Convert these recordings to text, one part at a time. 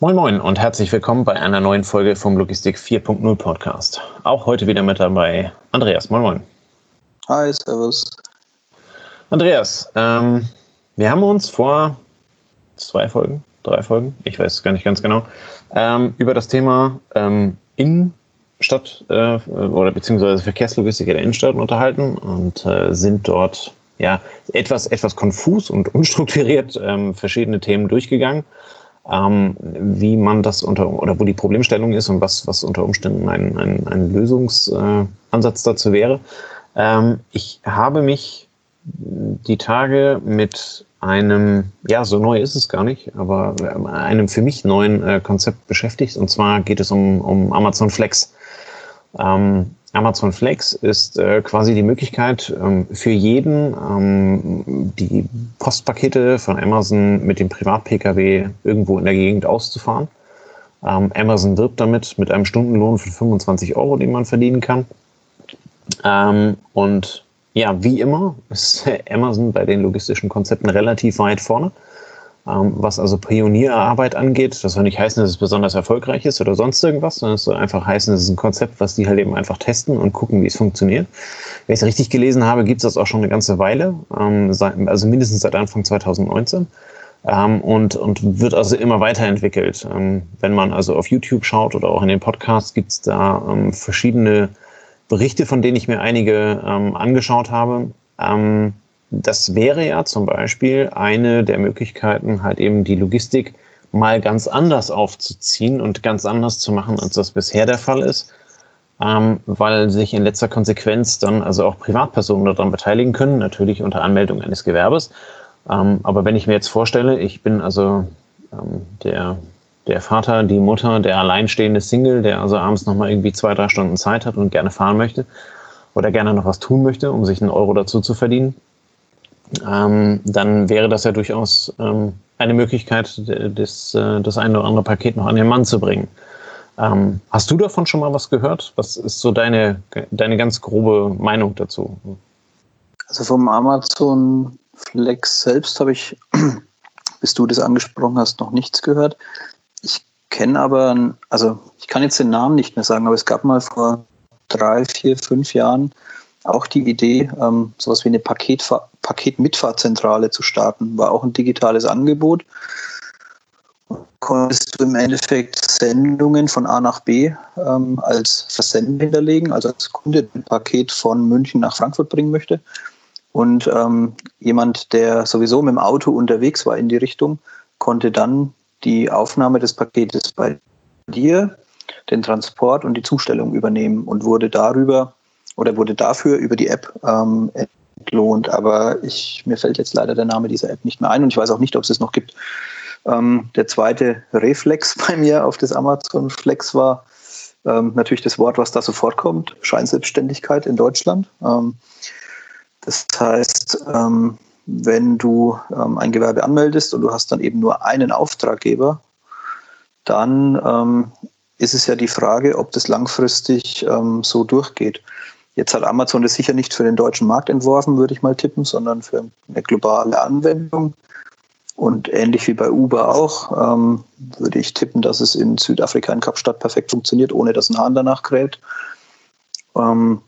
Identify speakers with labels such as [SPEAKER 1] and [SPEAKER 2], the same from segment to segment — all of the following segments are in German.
[SPEAKER 1] Moin Moin und herzlich willkommen bei einer neuen Folge vom Logistik 4.0 Podcast. Auch heute wieder mit dabei Andreas. Moin Moin.
[SPEAKER 2] Hi, Servus.
[SPEAKER 1] Andreas, ähm, wir haben uns vor zwei Folgen, drei Folgen, ich weiß gar nicht ganz genau, ähm, über das Thema ähm, Innenstadt äh, oder beziehungsweise Verkehrslogistik in der Innenstadt unterhalten und äh, sind dort ja etwas, etwas konfus und unstrukturiert ähm, verschiedene Themen durchgegangen ähm, wie man das unter oder wo die Problemstellung ist und was, was unter Umständen ein, ein, ein Lösungsansatz dazu wäre. Ähm, ich habe mich die Tage mit einem, ja, so neu ist es gar nicht, aber einem für mich neuen äh, Konzept beschäftigt. Und zwar geht es um, um Amazon Flex. Ähm, Amazon Flex ist äh, quasi die Möglichkeit ähm, für jeden, ähm, die Postpakete von Amazon mit dem Privat-Pkw irgendwo in der Gegend auszufahren. Ähm, Amazon wirbt damit mit einem Stundenlohn von 25 Euro, den man verdienen kann. Ähm, und ja, wie immer ist Amazon bei den logistischen Konzepten relativ weit vorne. Ähm, was also Pionierarbeit angeht, das soll nicht heißen, dass es besonders erfolgreich ist oder sonst irgendwas, sondern es soll einfach heißen, es ist ein Konzept, was die halt eben einfach testen und gucken, wie es funktioniert. Wenn ich es richtig gelesen habe, gibt es das auch schon eine ganze Weile, ähm, also mindestens seit Anfang 2019. Ähm, und, und wird also immer weiterentwickelt. wenn man also auf YouTube schaut oder auch in den Podcasts, gibt es da verschiedene Berichte, von denen ich mir einige angeschaut habe das wäre ja zum Beispiel eine der Möglichkeiten, halt eben die Logistik mal ganz anders aufzuziehen und ganz anders zu machen, als das bisher der Fall ist, ähm, weil sich in letzter Konsequenz dann also auch Privatpersonen daran beteiligen können, natürlich unter Anmeldung eines Gewerbes. Ähm, aber wenn ich mir jetzt vorstelle, ich bin also ähm, der, der Vater, die Mutter, der alleinstehende Single, der also abends nochmal irgendwie zwei, drei Stunden Zeit hat und gerne fahren möchte oder gerne noch was tun möchte, um sich einen Euro dazu zu verdienen, ähm, dann wäre das ja durchaus ähm, eine Möglichkeit, das, äh, das eine oder andere Paket noch an den Mann zu bringen. Ähm, hast du davon schon mal was gehört? Was ist so deine, deine ganz grobe Meinung dazu?
[SPEAKER 2] Also vom Amazon Flex selbst habe ich, bis du das angesprochen hast, noch nichts gehört. Ich kenne aber, also ich kann jetzt den Namen nicht mehr sagen, aber es gab mal vor drei, vier, fünf Jahren auch die Idee, ähm, sowas wie eine Paketfahr Paketmitfahrzentrale zu starten. War auch ein digitales Angebot. Konntest du im Endeffekt Sendungen von A nach B ähm, als Versenden hinterlegen, also als Kunde ein Paket von München nach Frankfurt bringen möchte. Und ähm, jemand, der sowieso mit dem Auto unterwegs war in die Richtung, konnte dann die Aufnahme des Paketes bei dir, den Transport und die Zustellung übernehmen und wurde darüber oder wurde dafür über die App ähm, entlohnt. Aber ich, mir fällt jetzt leider der Name dieser App nicht mehr ein und ich weiß auch nicht, ob es es noch gibt. Ähm, der zweite Reflex bei mir auf das Amazon Flex war ähm, natürlich das Wort, was da sofort kommt, Scheinselbstständigkeit in Deutschland. Ähm, das heißt, ähm, wenn du ähm, ein Gewerbe anmeldest und du hast dann eben nur einen Auftraggeber, dann ähm, ist es ja die Frage, ob das langfristig so durchgeht. Jetzt hat Amazon das sicher nicht für den deutschen Markt entworfen, würde ich mal tippen, sondern für eine globale Anwendung. Und ähnlich wie bei Uber auch, ähm, würde ich tippen, dass es in Südafrika in Kapstadt perfekt funktioniert, ohne dass ein Hahn danach kräht. Ähm,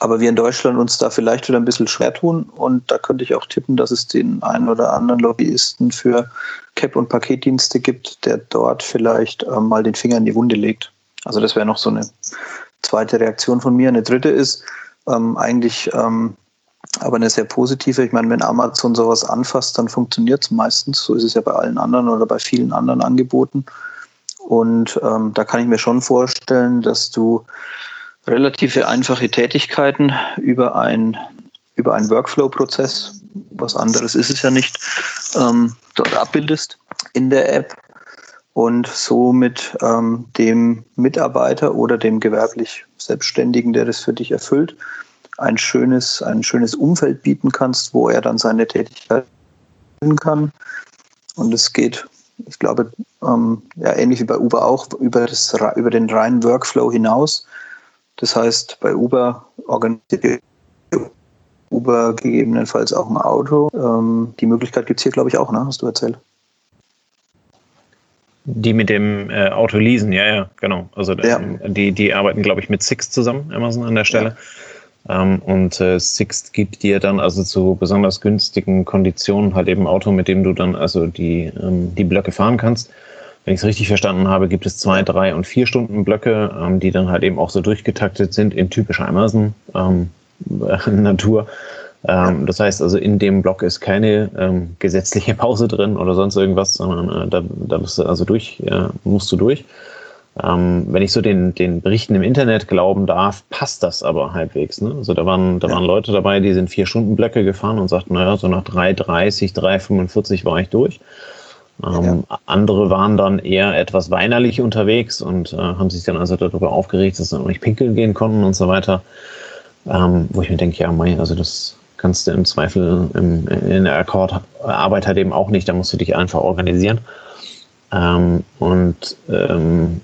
[SPEAKER 2] aber wir in Deutschland uns da vielleicht wieder ein bisschen schwer tun. Und da könnte ich auch tippen, dass es den einen oder anderen Lobbyisten für Cap- und Paketdienste gibt, der dort vielleicht ähm, mal den Finger in die Wunde legt. Also das wäre noch so eine zweite Reaktion von mir. Eine dritte ist ähm, eigentlich ähm, aber eine sehr positive. Ich meine, wenn Amazon sowas anfasst, dann funktioniert es meistens. So ist es ja bei allen anderen oder bei vielen anderen Angeboten. Und ähm, da kann ich mir schon vorstellen, dass du relative einfache Tätigkeiten über ein über einen Workflow-Prozess, was anderes ist es ja nicht, ähm, dort abbildest in der App und somit ähm, dem Mitarbeiter oder dem gewerblich Selbstständigen, der das für dich erfüllt, ein schönes, ein schönes Umfeld bieten kannst, wo er dann seine Tätigkeit kann. Und es geht, ich glaube, ähm, ja, ähnlich wie bei Uber auch, über, das, über den reinen Workflow hinaus. Das heißt, bei Uber organisiert Uber gegebenenfalls auch ein Auto. Ähm, die Möglichkeit gibt es hier, glaube ich, auch, ne? hast du erzählt.
[SPEAKER 1] Die mit dem äh, Auto leasen, ja, ja, genau. Also
[SPEAKER 2] Ja.
[SPEAKER 1] die, die arbeiten, glaube ich, mit Sixt zusammen, Amazon an der Stelle. Ähm, und äh, Sixt gibt dir dann also zu besonders günstigen Konditionen halt eben Auto, mit dem du dann also die, ähm, die Blöcke fahren kannst. Wenn ich es richtig verstanden habe, gibt es zwei, drei und vier Stunden Blöcke, ähm, die dann halt eben auch so durchgetaktet sind in typischer Amazon ähm, Natur. Ähm, Das heißt also, in dem Block ist keine ähm, gesetzliche Pause drin oder sonst irgendwas, sondern äh, da, da bist du also durch, äh, musst du durch. Ähm, wenn ich so den, den Berichten im Internet glauben darf, passt das aber halbwegs. Ne? Also da waren, da
[SPEAKER 2] Ja.
[SPEAKER 1] waren Leute dabei, die sind vier Stunden Blöcke gefahren und sagten, naja, so nach 3,30, 3,45 war ich durch. Ähm, Andere waren dann eher etwas weinerlich unterwegs und äh, haben sich dann also darüber aufgeregt, dass sie noch nicht pinkeln gehen konnten und so weiter. Ähm, wo ich mir denke, ja, mei, also das kannst du im Zweifel im, in der Akkordarbeit halt eben auch nicht, da musst du dich einfach organisieren. Ähm, und ähm,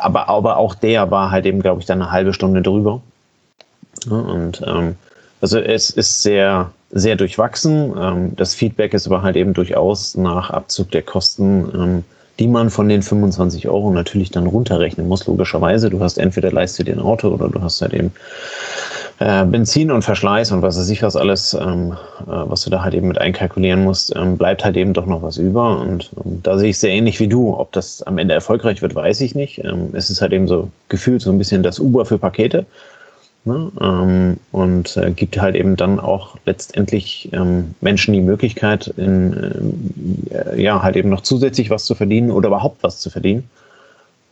[SPEAKER 1] aber, aber auch der war halt eben, glaube ich, dann eine halbe Stunde drüber. Und ähm, also es ist sehr, sehr durchwachsen. Ähm, das Feedback ist aber halt eben durchaus nach Abzug der Kosten, ähm, die man von den 25 Euro natürlich dann runterrechnen muss, logischerweise. Du hast entweder leistest du dir ein Auto oder du hast halt eben äh, Benzin und Verschleiß und was weiß ich was alles, ähm, äh, was du da halt eben mit einkalkulieren musst, ähm, bleibt halt eben doch noch was über. Und ähm, da sehe ich sehr ähnlich wie du. Ob das am Ende erfolgreich wird, weiß ich nicht. Ähm, es ist halt eben so gefühlt so ein bisschen das Uber für Pakete. Ne? Ähm, und äh, gibt halt eben dann auch letztendlich ähm, Menschen die Möglichkeit, in, äh, ja, halt eben noch zusätzlich was zu verdienen oder überhaupt was zu verdienen.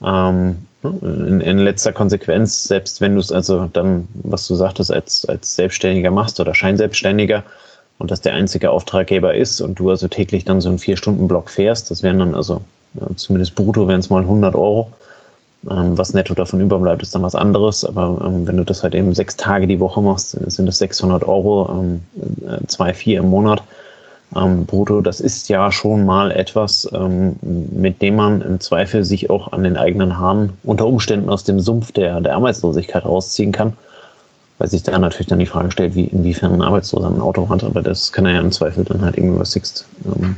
[SPEAKER 1] Ähm? In, in letzter Konsequenz, selbst wenn du es also dann, was du sagtest, als, als Selbstständiger machst oder Scheinselbstständiger und das der einzige Auftraggeber ist und du also täglich dann so einen Vier-Stunden-Block fährst, das wären dann also ja, zumindest brutto wären es mal 100 Euro. Ähm, was netto davon überbleibt, ist dann was anderes. Aber ähm, wenn du das halt eben sechs Tage die Woche machst, sind das 600 Euro, ähm, äh, zwei, vier im Monat ähm, brutto. Das ist ja schon mal etwas, ähm, mit dem man im Zweifel sich auch an den eigenen Haaren unter Umständen aus dem Sumpf der, der Arbeitslosigkeit rausziehen kann. Weil sich da natürlich dann die Frage stellt, wie, inwiefern ein Arbeitsloser ein Auto hat. Aber das kann er ja im Zweifel dann halt irgendwie über Sixt ähm,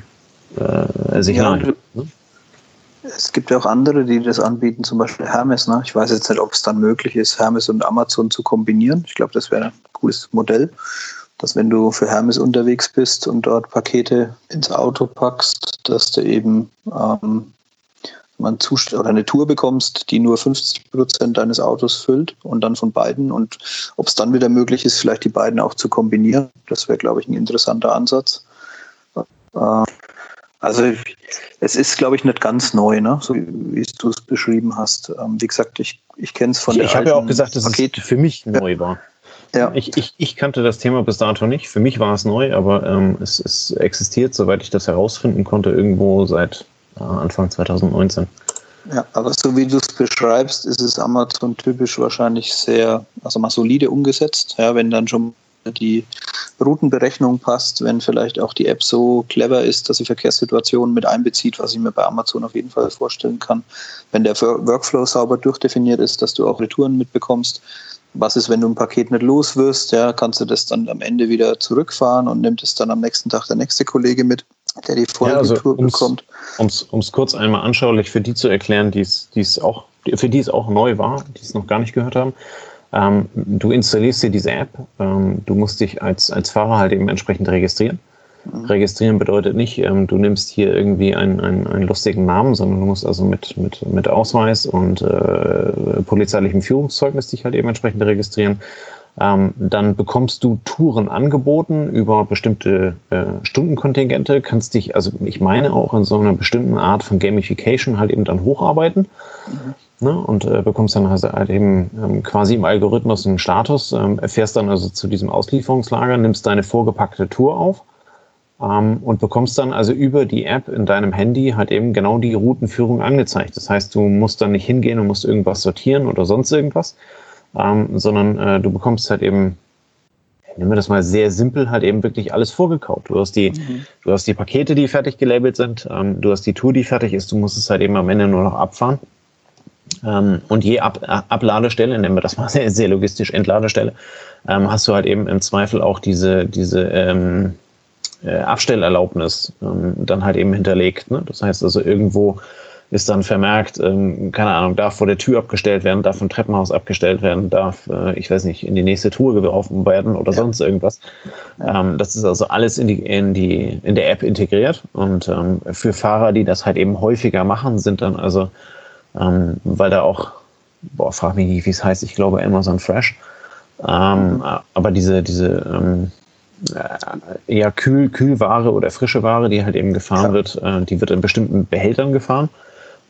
[SPEAKER 1] äh, sich
[SPEAKER 2] Ja.
[SPEAKER 1] Ne?
[SPEAKER 2] Es gibt ja auch andere, die das anbieten, zum Beispiel Hermes. Ne? Ich weiß jetzt nicht, ob es dann möglich ist, Hermes und Amazon zu kombinieren. Ich glaube, das wäre ein cooles Modell, dass wenn du für Hermes unterwegs bist und dort Pakete ins Auto packst, dass du eben ähm, man oder eine Tour bekommst, die nur 50 Prozent deines Autos füllt und dann von beiden. Und ob es dann wieder möglich ist, vielleicht die beiden auch zu kombinieren, das wäre, glaube ich, ein interessanter Ansatz. Äh, also es ist, glaube ich, nicht ganz neu, ne? so wie du es beschrieben hast. Ähm, wie gesagt, ich, ich kenne es von
[SPEAKER 1] Ich,
[SPEAKER 2] der
[SPEAKER 1] ich habe ja auch gesagt, dass
[SPEAKER 2] Paket.
[SPEAKER 1] es für mich neu war.
[SPEAKER 2] Ja.
[SPEAKER 1] Ich, ich, ich kannte das Thema bis dato nicht. Für mich war es neu, aber ähm, es, es existiert, soweit ich das herausfinden konnte, irgendwo seit äh, Anfang 2019.
[SPEAKER 2] Ja, aber so wie du es beschreibst, ist es Amazon typisch wahrscheinlich sehr, also mal solide umgesetzt. Ja, wenn dann schon die Routenberechnung passt, wenn vielleicht auch die App so clever ist, dass sie Verkehrssituationen mit einbezieht, was ich mir bei Amazon auf jeden Fall vorstellen kann. Wenn der Work- Workflow sauber durchdefiniert ist, dass du auch Retouren mitbekommst. Was ist, wenn du ein Paket nicht los wirst? Ja, kannst du das dann am Ende wieder zurückfahren und nimmt es dann am nächsten Tag der nächste Kollege mit, der die
[SPEAKER 1] Ja, also
[SPEAKER 2] Folgetour
[SPEAKER 1] ums-
[SPEAKER 2] bekommt.
[SPEAKER 1] Um es kurz einmal anschaulich für die zu erklären, die es die es auch, für die es auch neu war, die es noch gar nicht gehört haben. Ähm, du installierst dir diese App, ähm, du musst dich als, als Fahrer halt eben entsprechend registrieren. Registrieren bedeutet nicht, ähm, du nimmst hier irgendwie einen, einen, einen lustigen Namen, sondern du musst also mit, mit, mit Ausweis und äh, polizeilichem Führungszeugnis dich halt eben entsprechend registrieren. Ähm, dann bekommst du Touren angeboten über bestimmte äh, Stundenkontingente, kannst dich, also ich meine auch in so einer bestimmten Art von Gamification halt eben dann hocharbeiten. Ne, und äh, bekommst dann also halt eben ähm, quasi im Algorithmus einen Status, ähm, erfährst dann also zu diesem Auslieferungslager, nimmst deine vorgepackte Tour auf ähm, und bekommst dann also über die App in deinem Handy halt eben genau die Routenführung angezeigt. Das heißt, du musst dann nicht hingehen und musst irgendwas sortieren oder sonst irgendwas, ähm, sondern äh, du bekommst halt eben, nehmen wir das mal sehr simpel, halt eben wirklich alles vorgekaut. Du hast die, du hast die Pakete, die fertig gelabelt sind, ähm, du hast die Tour, die fertig ist, du musst es halt eben am Ende nur noch abfahren. Ähm, und je Ab Abladestelle, nennen wir das mal sehr, sehr logistisch, Entladestelle, ähm, hast du halt eben im Zweifel auch diese, diese ähm, äh, Abstellerlaubnis ähm, dann halt eben hinterlegt. Ne? Das heißt also irgendwo ist dann vermerkt, ähm, keine Ahnung, darf vor der Tür abgestellt werden, darf im Treppenhaus abgestellt werden, darf, äh, ich weiß nicht, in die nächste Tour geworfen werden oder ja. sonst irgendwas. Ähm, das ist also alles in die, in die, in der App integriert. Und ähm, für Fahrer, die das halt eben häufiger machen, sind dann also, ähm, weil da auch, boah, frag mich nicht, wie es heißt, ich glaube Amazon Fresh. Ähm, mhm. Aber diese, diese ähm, äh, eher Kühl, Kühlware oder frische Ware, die halt eben gefahren ja. wird, äh, die wird in bestimmten Behältern gefahren.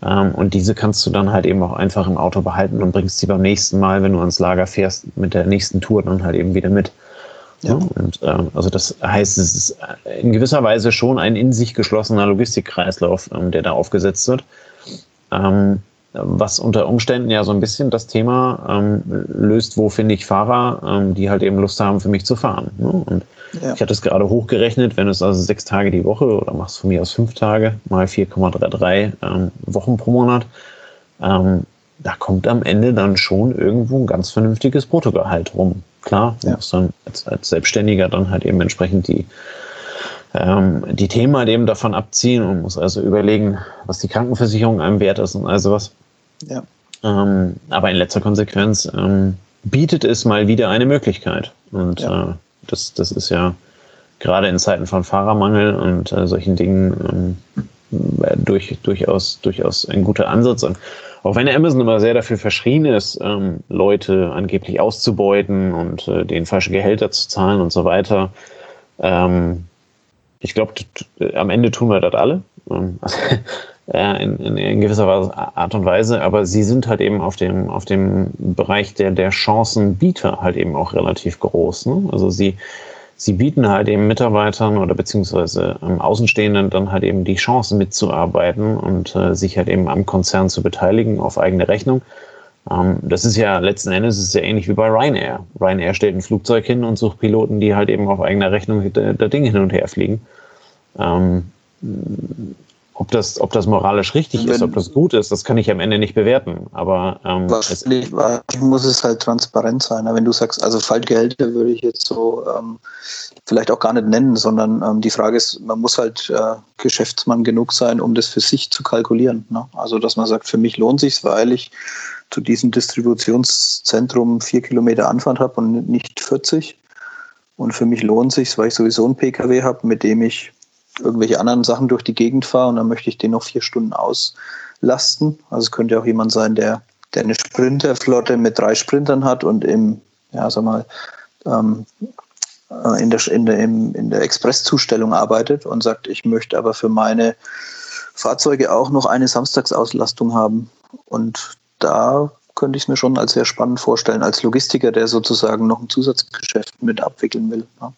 [SPEAKER 1] Ähm, und diese kannst du dann halt eben auch einfach im Auto behalten und bringst sie beim nächsten Mal, wenn du ans Lager fährst, mit der nächsten Tour dann halt eben wieder mit. Ja. Und ähm, also das heißt, es ist in gewisser Weise schon ein in sich geschlossener Logistikkreislauf, ähm, der da aufgesetzt wird. Ähm, was unter Umständen ja so ein bisschen das Thema ähm, löst, wo finde ich Fahrer, ähm, die halt eben Lust haben, für mich zu fahren. Ne? Und ja. ich hatte es gerade hochgerechnet, wenn du es also sechs Tage die Woche oder machst von mir aus fünf Tage mal 4,33 ähm, Wochen pro Monat, ähm, da kommt am Ende dann schon irgendwo ein ganz vernünftiges Bruttogehalt rum. Klar, du ja. musst dann als, als Selbstständiger dann halt eben entsprechend die ähm, die Themen halt eben davon abziehen und muss also überlegen, was die Krankenversicherung einem wert ist und all sowas. Ja. Ähm, aber in letzter Konsequenz ähm, bietet es mal wieder eine Möglichkeit. Und ja. äh, das, das ist ja gerade in Zeiten von Fahrermangel und äh, solchen Dingen ähm, äh, durch, durchaus, durchaus ein guter Ansatz. Und auch wenn Amazon immer sehr dafür verschrien ist, ähm, Leute angeblich auszubeuten und äh, denen falsche Gehälter zu zahlen und so weiter, ähm, ich glaube, am Ende tun wir das alle. In, in, in, gewisser Art und Weise, aber sie sind halt eben auf dem, auf dem Bereich der, der Chancenbieter halt eben auch relativ groß. Ne? Also sie, sie bieten halt eben Mitarbeitern oder beziehungsweise ähm, Außenstehenden dann halt eben die Chance mitzuarbeiten und äh, sich halt eben am Konzern zu beteiligen auf eigene Rechnung. Ähm, das ist ja letzten Endes ist ja ähnlich wie bei Ryanair. Ryanair stellt ein Flugzeug hin und sucht Piloten, die halt eben auf eigener Rechnung da, da Dinge hin und her fliegen. Ähm, ob das, ob das moralisch richtig Wenn, ist, ob das gut ist, das kann ich am Ende nicht bewerten. Aber ähm,
[SPEAKER 2] wahrscheinlich, muss es halt transparent sein. Wenn du sagst, also Faltgehälter würde ich jetzt so ähm, vielleicht auch gar nicht nennen, sondern ähm, die Frage ist, man muss halt äh, Geschäftsmann genug sein, um das für sich zu kalkulieren. Ne? Also dass man sagt, für mich lohnt sich weil ich zu diesem Distributionszentrum vier Kilometer Anfahrt habe und nicht 40. Und für mich lohnt sich weil ich sowieso einen PKW habe, mit dem ich irgendwelche anderen Sachen durch die Gegend fahre und dann möchte ich den noch vier Stunden auslasten. Also es könnte auch jemand sein, der, der eine Sprinterflotte mit drei Sprintern hat und im, ja, sag mal, ähm, äh, in der, in der, in der Expresszustellung arbeitet und sagt, ich möchte aber für meine Fahrzeuge auch noch eine Samstagsauslastung haben. Und da könnte ich es mir schon als sehr spannend vorstellen, als Logistiker, der sozusagen noch ein Zusatzgeschäft mit abwickeln will. Ja.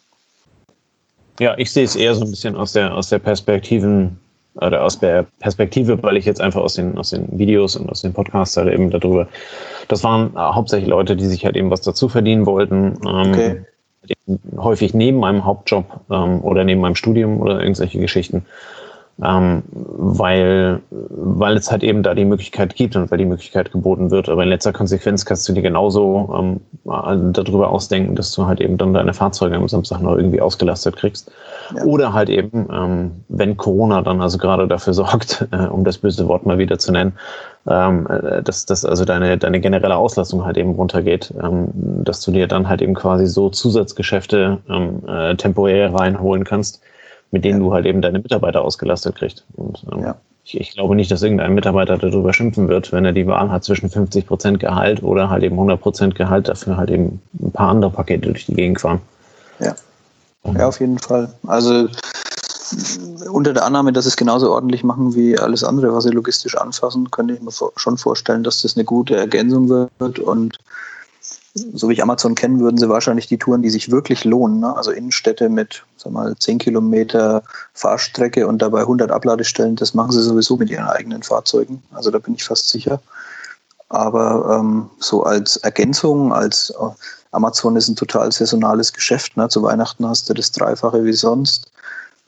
[SPEAKER 1] Ja, ich sehe es eher so ein bisschen aus der, aus der Perspektiven, oder aus der Perspektive, weil ich jetzt einfach aus den, aus den Videos und aus den Podcasts halt eben darüber, das waren hauptsächlich Leute, die sich halt eben was dazu verdienen wollten. Ähm, okay. Häufig neben meinem Hauptjob ähm, oder neben meinem Studium oder irgendwelche Geschichten ähm, weil, weil es halt eben da die Möglichkeit gibt und weil die Möglichkeit geboten wird. Aber in letzter Konsequenz kannst du dir genauso ähm, darüber ausdenken, dass du halt eben dann deine Fahrzeuge am Samstag noch irgendwie ausgelastet kriegst. Ja. Oder halt eben, ähm, wenn Corona dann also gerade dafür sorgt, äh, um das böse Wort mal wieder zu nennen, ähm, äh, dass, dass also deine, deine generelle Auslastung halt eben runtergeht, ähm, dass du dir dann halt eben quasi so Zusatzgeschäfte ähm, äh, temporär reinholen kannst, mit denen ja. du halt eben deine Mitarbeiter ausgelastet kriegst. Und ähm, ja. ich, ich, glaube nicht, dass irgendein Mitarbeiter darüber schimpfen wird, wenn er die Wahl hat zwischen 50 Prozent Gehalt oder halt eben 100 Prozent Gehalt, dafür halt eben ein paar andere Pakete durch die Gegend fahren.
[SPEAKER 2] Ja. Ja, auf jeden Fall. Also unter der Annahme, dass es genauso ordentlich machen wie alles andere, was sie logistisch anfassen, könnte ich mir schon vorstellen, dass das eine gute Ergänzung wird und so wie ich Amazon kenne, würden sie wahrscheinlich die Touren, die sich wirklich lohnen, ne? also Innenstädte mit sag mal, 10 Kilometer Fahrstrecke und dabei 100 Abladestellen, das machen sie sowieso mit ihren eigenen Fahrzeugen. Also da bin ich fast sicher. Aber ähm, so als Ergänzung, als äh, Amazon ist ein total saisonales Geschäft. Ne? Zu Weihnachten hast du das Dreifache wie sonst.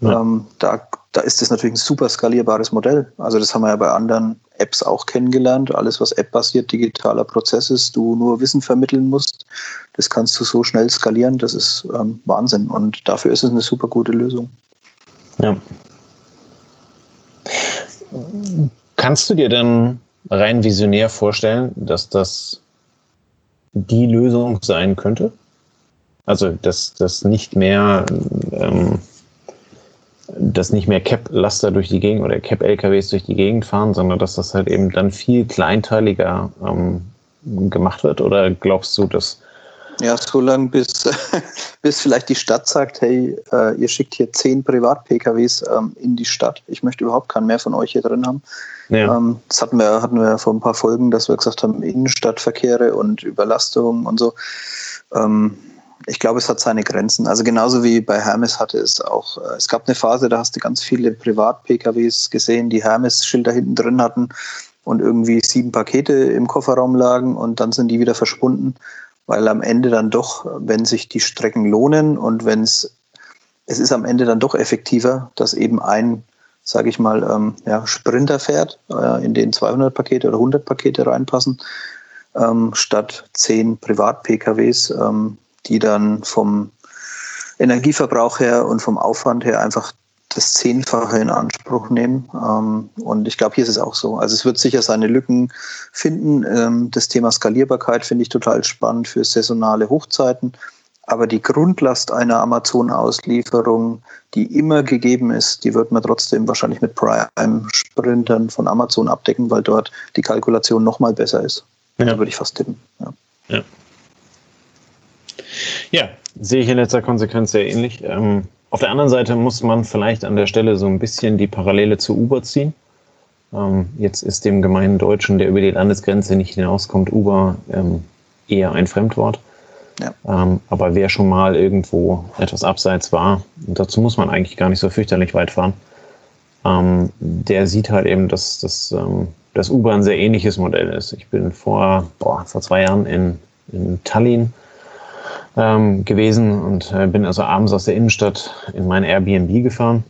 [SPEAKER 2] Ja. Ähm, da, da ist das natürlich ein super skalierbares Modell. Also das haben wir ja bei anderen Apps auch kennengelernt. Alles, was App-basiert digitaler Prozess ist, du nur Wissen vermitteln musst, das kannst du so schnell skalieren. Das ist ähm, Wahnsinn. Und dafür ist es eine super gute Lösung.
[SPEAKER 1] Ja. Kannst du dir denn rein visionär vorstellen, dass das die Lösung sein könnte? Also, dass das nicht mehr, ähm, dass nicht mehr Cap-Laster durch die Gegend oder Cap-LKWs durch die Gegend fahren, sondern dass das halt eben dann viel kleinteiliger ähm, gemacht wird? Oder glaubst du, dass
[SPEAKER 2] ja, so lange, bis, bis vielleicht die Stadt sagt, hey, äh, ihr schickt hier zehn Privat-PKWs ähm, in die Stadt. Ich möchte überhaupt keinen mehr von euch hier drin haben. Ja. Ähm, das hatten wir, hatten wir vor ein paar Folgen, dass wir gesagt haben, Innenstadtverkehre und Überlastung und so. Ähm, ich glaube, es hat seine Grenzen. Also genauso wie bei Hermes hatte es auch, äh, es gab eine Phase, da hast du ganz viele Privat-PKWs gesehen, die Hermes-Schilder hinten drin hatten und irgendwie sieben Pakete im Kofferraum lagen und dann sind die wieder verschwunden weil am Ende dann doch, wenn sich die Strecken lohnen und wenn es, es ist am Ende dann doch effektiver, dass eben ein, sage ich mal, ähm, ja, Sprinter fährt, äh, in den 200 Pakete oder 100 Pakete reinpassen, ähm, statt 10 Privat-PKWs, ähm, die dann vom Energieverbrauch her und vom Aufwand her einfach das Zehnfache in Anspruch nehmen. Ähm, und ich glaube, hier ist es auch so. Also es wird sicher seine Lücken finden. Ähm, das Thema Skalierbarkeit finde ich total spannend für saisonale Hochzeiten. Aber die Grundlast einer Amazon-Auslieferung, die immer gegeben ist, die wird man trotzdem wahrscheinlich mit Prime-Sprintern von Amazon abdecken, weil dort die Kalkulation nochmal besser ist. Ja. Da würde ich fast tippen. Ja.
[SPEAKER 1] ja. Ja, sehe ich in letzter Konsequenz sehr ähnlich. Ähm, auf der anderen Seite muss man vielleicht an der Stelle so ein bisschen die Parallele zu Uber ziehen. Ähm, jetzt ist dem gemeinen Deutschen, der über die Landesgrenze nicht hinauskommt, Uber ähm, eher ein Fremdwort. Ja. Ähm, aber wer schon mal irgendwo etwas abseits war, dazu muss man eigentlich gar nicht so fürchterlich weit fahren, ähm, der sieht halt eben, dass, dass, ähm, dass Uber ein sehr ähnliches Modell ist. Ich bin vor, boah, vor zwei Jahren in, in Tallinn ähm, gewesen und äh, bin also abends aus der Innenstadt in mein Airbnb gefahren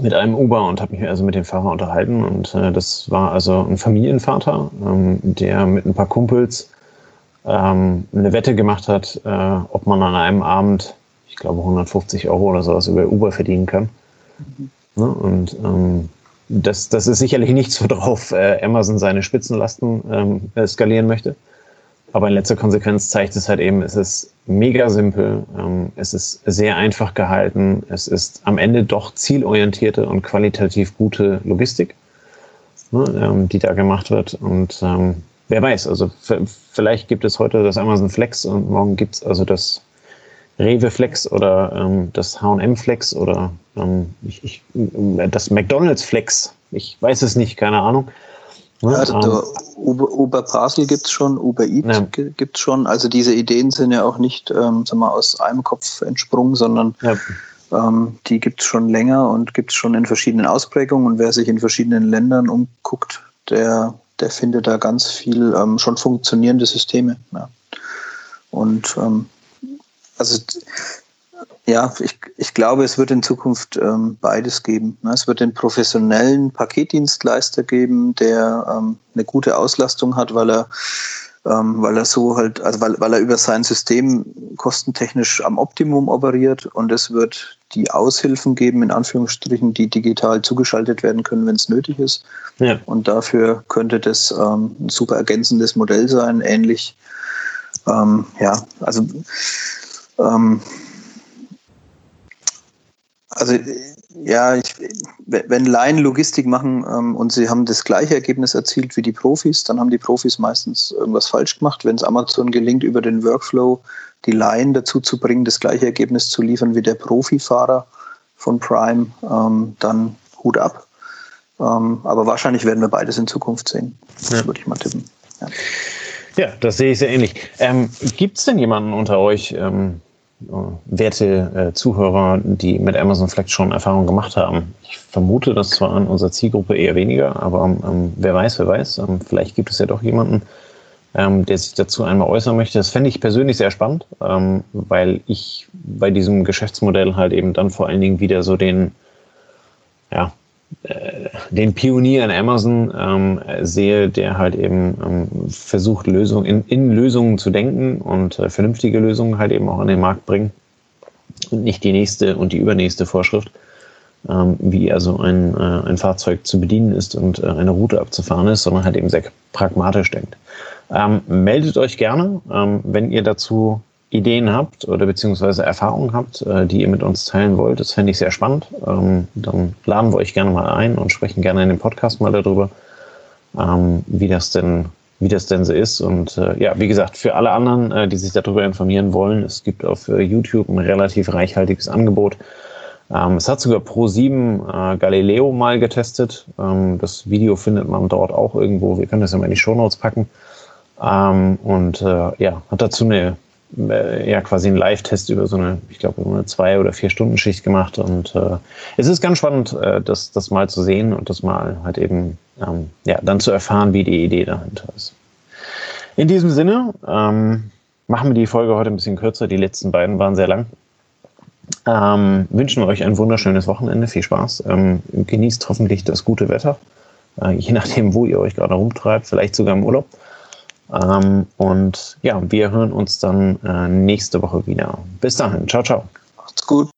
[SPEAKER 1] mit einem Uber und habe mich also mit dem Fahrer unterhalten. Und äh, das war also ein Familienvater, ähm, der mit ein paar Kumpels ähm, eine Wette gemacht hat, äh, ob man an einem Abend, ich glaube 150 Euro oder sowas über Uber verdienen kann. Mhm. Ne? Und ähm, das, das ist sicherlich nichts, worauf äh, Amazon seine Spitzenlasten ähm, skalieren möchte. Aber in letzter Konsequenz zeigt es halt eben, es ist mega simpel, ähm, es ist sehr einfach gehalten, es ist am Ende doch zielorientierte und qualitativ gute Logistik, ne, ähm, die da gemacht wird. Und ähm, wer weiß, also vielleicht gibt es heute das Amazon Flex und morgen gibt es also das Rewe Flex oder ähm, das H&M Flex oder ähm, ich, ich, das McDonald's Flex. Ich weiß es nicht, keine Ahnung.
[SPEAKER 2] Ne? Also um, Uber, Uber Parcel gibt es schon, Uber Eats ja. gibt es schon. Also diese Ideen sind ja auch nicht ähm, sag mal, aus einem Kopf entsprungen, sondern ja. ähm, die gibt es schon länger und gibt es schon in verschiedenen Ausprägungen. Und wer sich in verschiedenen Ländern umguckt, der, der findet da ganz viel ähm, schon funktionierende Systeme. Ja. Und ähm, also ja, ich, ich glaube, es wird in Zukunft ähm, beides geben. Ne? Es wird den professionellen Paketdienstleister geben, der ähm, eine gute Auslastung hat, weil er, ähm, weil er so halt, also weil, weil er über sein System kostentechnisch am Optimum operiert und es wird die Aushilfen geben, in Anführungsstrichen, die digital zugeschaltet werden können, wenn es nötig ist. Ja. Und dafür könnte das ähm, ein super ergänzendes Modell sein, ähnlich, ähm, ja, also ähm, also ja, ich, wenn Laien Logistik machen ähm, und sie haben das gleiche Ergebnis erzielt wie die Profis, dann haben die Profis meistens irgendwas falsch gemacht. Wenn es Amazon gelingt, über den Workflow die Laien dazu zu bringen, das gleiche Ergebnis zu liefern wie der Profifahrer von Prime, ähm, dann Hut ab. Ähm, aber wahrscheinlich werden wir beides in Zukunft sehen. Ja. Würde ich mal tippen.
[SPEAKER 1] Ja. ja das sehe ich sehr ähnlich. Ähm, Gibt es denn jemanden unter euch, ähm, werte äh, Zuhörer, die mit Amazon Flex schon Erfahrung gemacht haben. Ich vermute, das zwar an unserer Zielgruppe eher weniger, aber ähm, wer weiß, wer weiß. Ähm, vielleicht gibt es ja doch jemanden, ähm, der sich dazu einmal äußern möchte. Das fände ich persönlich sehr spannend, ähm, weil ich bei diesem Geschäftsmodell halt eben dann vor allen Dingen wieder so den, ja, äh, den Pionier in Amazon ähm, sehe, der halt eben ähm, versucht, Lösungen in, in, Lösungen zu denken und äh, vernünftige Lösungen halt eben auch an den Markt bringen und nicht die nächste und die übernächste Vorschrift. ähm, wie also ein, äh, ein Fahrzeug zu bedienen ist und äh, eine Route abzufahren ist, sondern halt eben sehr pragmatisch denkt. Ähm, meldet euch gerne, ähm, wenn ihr dazu Ideen habt oder beziehungsweise Erfahrungen habt, äh, die ihr mit uns teilen wollt. Das fände ich sehr spannend. Ähm, dann laden wir euch gerne mal ein und sprechen gerne in dem Podcast mal darüber, ähm, wie das denn wie das denn so ist. Und äh, ja, wie gesagt, für alle anderen, äh, die sich darüber informieren wollen, es gibt auf äh, YouTube ein relativ reichhaltiges Angebot. Ähm, es hat sogar Pro7 äh, Galileo mal getestet. Ähm, das Video findet man dort auch irgendwo. Wir können das ja mal in die Shownotes packen. Ähm, und äh, ja, hat dazu eine äh, ja quasi einen Live-Test über so eine, ich glaube, eine zwei oder vier Stunden Schicht gemacht. Und äh, es ist ganz spannend, äh, das, das mal zu sehen und das mal halt eben ähm, ja, dann zu erfahren, wie die Idee dahinter ist. In diesem Sinne ähm, machen wir die Folge heute ein bisschen kürzer. Die letzten beiden waren sehr lang. Ähm, wünschen wir euch ein wunderschönes Wochenende. Viel Spaß. Ähm, genießt hoffentlich das gute Wetter. Äh, je nachdem, wo ihr euch gerade rumtreibt, vielleicht sogar im Urlaub. Ähm, und ja, wir hören uns dann äh, nächste Woche wieder. Bis dahin. Ciao, ciao.
[SPEAKER 2] Macht's gut.